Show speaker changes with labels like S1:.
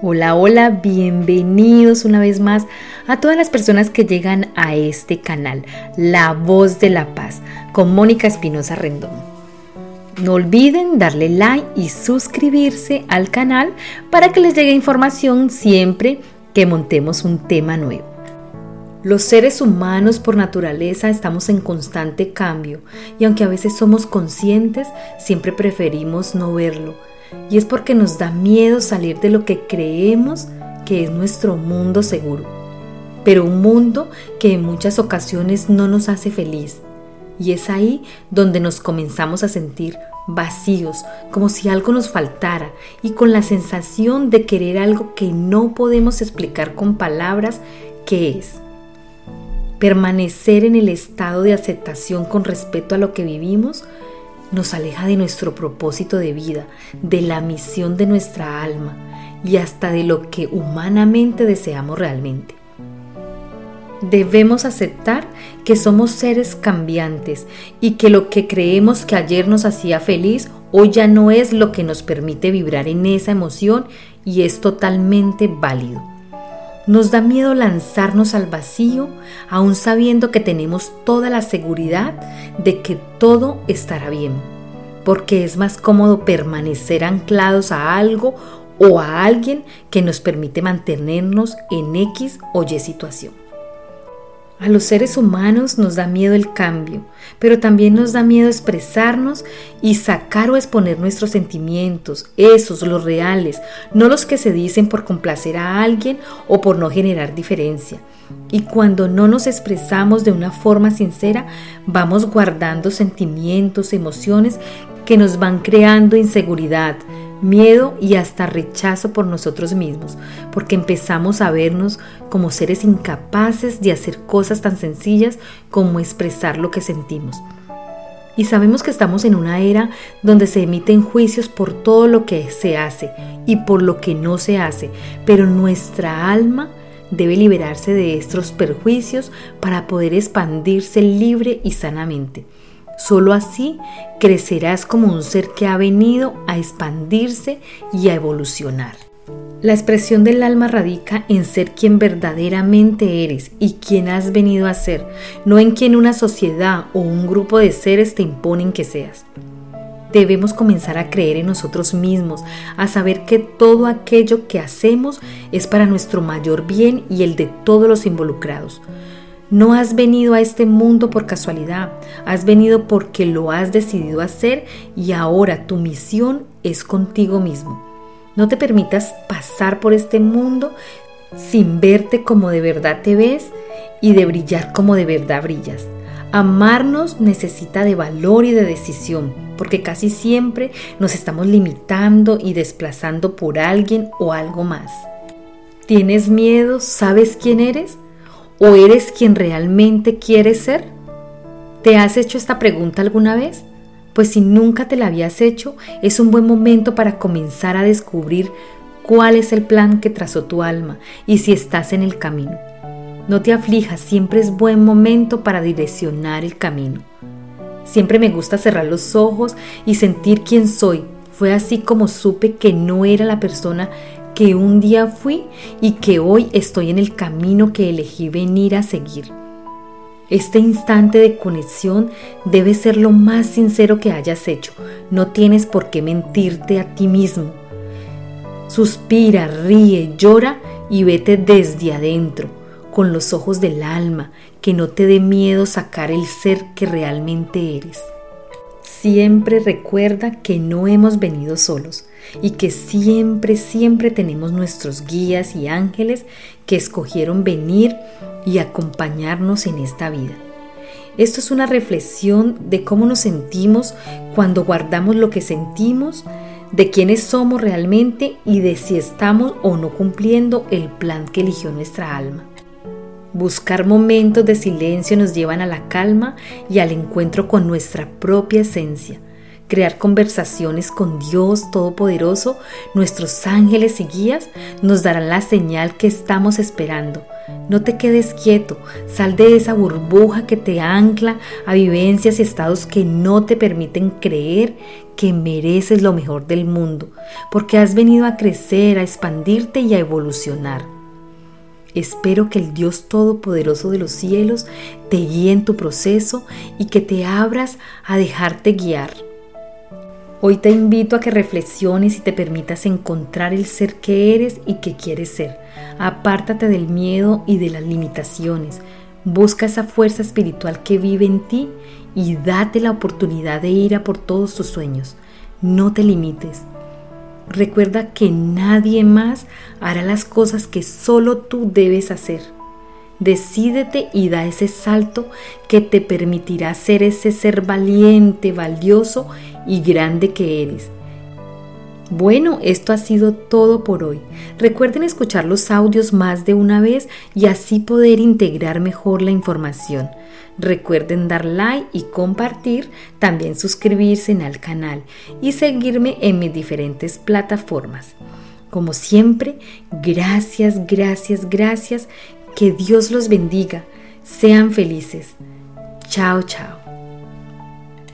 S1: Hola, hola, bienvenidos una vez más a todas las personas que llegan a este canal, La Voz de la Paz, con Mónica Espinosa Rendón. No olviden darle like y suscribirse al canal para que les llegue información siempre que montemos un tema nuevo. Los seres humanos por naturaleza estamos en constante cambio y aunque a veces somos conscientes, siempre preferimos no verlo y es porque nos da miedo salir de lo que creemos que es nuestro mundo seguro, pero un mundo que en muchas ocasiones no nos hace feliz. Y es ahí donde nos comenzamos a sentir vacíos, como si algo nos faltara y con la sensación de querer algo que no podemos explicar con palabras qué es. Permanecer en el estado de aceptación con respecto a lo que vivimos nos aleja de nuestro propósito de vida, de la misión de nuestra alma y hasta de lo que humanamente deseamos realmente. Debemos aceptar que somos seres cambiantes y que lo que creemos que ayer nos hacía feliz hoy ya no es lo que nos permite vibrar en esa emoción y es totalmente válido. Nos da miedo lanzarnos al vacío, aún sabiendo que tenemos toda la seguridad de que todo estará bien, porque es más cómodo permanecer anclados a algo o a alguien que nos permite mantenernos en X o Y situación. A los seres humanos nos da miedo el cambio, pero también nos da miedo expresarnos y sacar o exponer nuestros sentimientos, esos, los reales, no los que se dicen por complacer a alguien o por no generar diferencia. Y cuando no nos expresamos de una forma sincera, vamos guardando sentimientos, emociones que nos van creando inseguridad, miedo y hasta rechazo por nosotros mismos, porque empezamos a vernos como seres incapaces de hacer cosas tan sencillas como expresar lo que sentimos. Y sabemos que estamos en una era donde se emiten juicios por todo lo que se hace y por lo que no se hace, pero nuestra alma debe liberarse de estos perjuicios para poder expandirse libre y sanamente. Solo así crecerás como un ser que ha venido a expandirse y a evolucionar. La expresión del alma radica en ser quien verdaderamente eres y quien has venido a ser, no en quien una sociedad o un grupo de seres te imponen que seas. Debemos comenzar a creer en nosotros mismos, a saber que todo aquello que hacemos es para nuestro mayor bien y el de todos los involucrados. No has venido a este mundo por casualidad, has venido porque lo has decidido hacer y ahora tu misión es contigo mismo. No te permitas pasar por este mundo sin verte como de verdad te ves y de brillar como de verdad brillas. Amarnos necesita de valor y de decisión, porque casi siempre nos estamos limitando y desplazando por alguien o algo más. ¿Tienes miedo? ¿Sabes quién eres? ¿O eres quien realmente quieres ser? ¿Te has hecho esta pregunta alguna vez? Pues si nunca te la habías hecho, es un buen momento para comenzar a descubrir cuál es el plan que trazó tu alma y si estás en el camino. No te aflijas, siempre es buen momento para direccionar el camino. Siempre me gusta cerrar los ojos y sentir quién soy. Fue así como supe que no era la persona que un día fui y que hoy estoy en el camino que elegí venir a seguir. Este instante de conexión debe ser lo más sincero que hayas hecho. No tienes por qué mentirte a ti mismo. Suspira, ríe, llora y vete desde adentro, con los ojos del alma, que no te dé miedo sacar el ser que realmente eres. Siempre recuerda que no hemos venido solos y que siempre, siempre tenemos nuestros guías y ángeles que escogieron venir y acompañarnos en esta vida. Esto es una reflexión de cómo nos sentimos cuando guardamos lo que sentimos, de quiénes somos realmente y de si estamos o no cumpliendo el plan que eligió nuestra alma. Buscar momentos de silencio nos llevan a la calma y al encuentro con nuestra propia esencia crear conversaciones con Dios Todopoderoso, nuestros ángeles y guías nos darán la señal que estamos esperando No te quedes quieto, sal de esa burbuja que te ancla a vivencias y estados que no te permiten creer que mereces lo mejor del mundo, porque has venido a crecer, a expandirte y a evolucionar. Espero que el Dios Todopoderoso de los cielos te guíe en tu proceso y que te abras a dejarte guiar. Hoy te invito a que reflexiones y te permitas encontrar el ser que eres y que quieres ser. Apártate del miedo y de las limitaciones. Busca esa fuerza espiritual que vive en ti y date la oportunidad de ir a por todos tus sueños. No te limites. Recuerda que nadie más hará las cosas que solo tú debes hacer. Decídete y da ese salto que te permitirá ser ese ser valiente, valioso y grande que eres. Bueno, esto ha sido todo por hoy. Recuerden escuchar los audios más de una vez y así poder integrar mejor la información. Recuerden dar like y compartir, también suscribirse al canal y seguirme en mis diferentes plataformas. Como siempre, gracias, gracias, gracias. Que Dios los bendiga. Sean felices. Chao, chao.